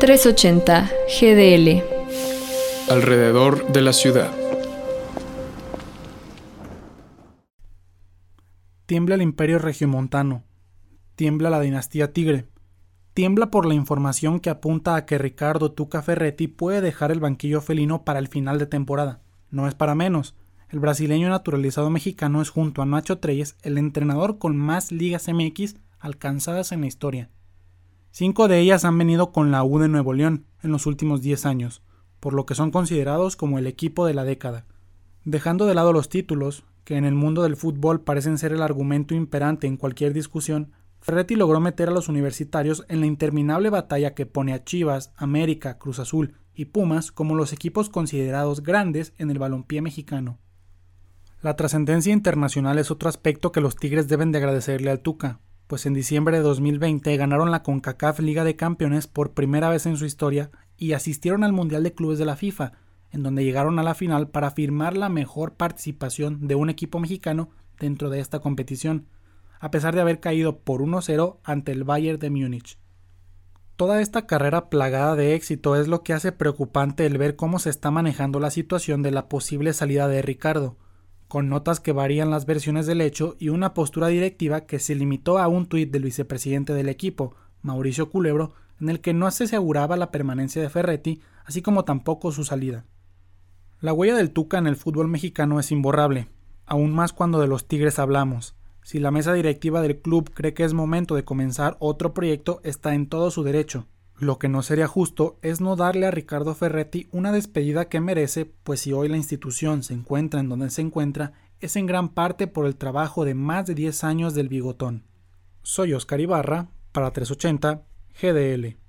380 GDL. Alrededor de la ciudad. Tiembla el imperio regiomontano. Tiembla la dinastía Tigre. Tiembla por la información que apunta a que Ricardo Tuca Ferretti puede dejar el banquillo felino para el final de temporada. No es para menos. El brasileño naturalizado mexicano es junto a Nacho Treyes el entrenador con más ligas MX alcanzadas en la historia. Cinco de ellas han venido con la U de Nuevo León en los últimos 10 años, por lo que son considerados como el equipo de la década. Dejando de lado los títulos, que en el mundo del fútbol parecen ser el argumento imperante en cualquier discusión, Ferretti logró meter a los universitarios en la interminable batalla que pone a Chivas, América, Cruz Azul y Pumas como los equipos considerados grandes en el balompié mexicano. La trascendencia internacional es otro aspecto que los Tigres deben de agradecerle al Tuca, pues en diciembre de 2020 ganaron la CONCACAF Liga de Campeones por primera vez en su historia y asistieron al Mundial de Clubes de la FIFA, en donde llegaron a la final para firmar la mejor participación de un equipo mexicano dentro de esta competición, a pesar de haber caído por 1-0 ante el Bayern de Múnich. Toda esta carrera plagada de éxito es lo que hace preocupante el ver cómo se está manejando la situación de la posible salida de Ricardo, con notas que varían las versiones del hecho y una postura directiva que se limitó a un tuit del vicepresidente del equipo, Mauricio Culebro, en el que no se aseguraba la permanencia de Ferretti, así como tampoco su salida. La huella del Tuca en el fútbol mexicano es imborrable, aún más cuando de los Tigres hablamos. Si la mesa directiva del club cree que es momento de comenzar otro proyecto, está en todo su derecho. Lo que no sería justo es no darle a Ricardo Ferretti una despedida que merece, pues si hoy la institución se encuentra en donde se encuentra, es en gran parte por el trabajo de más de 10 años del bigotón. Soy Oscar Ibarra, para 380 GDL.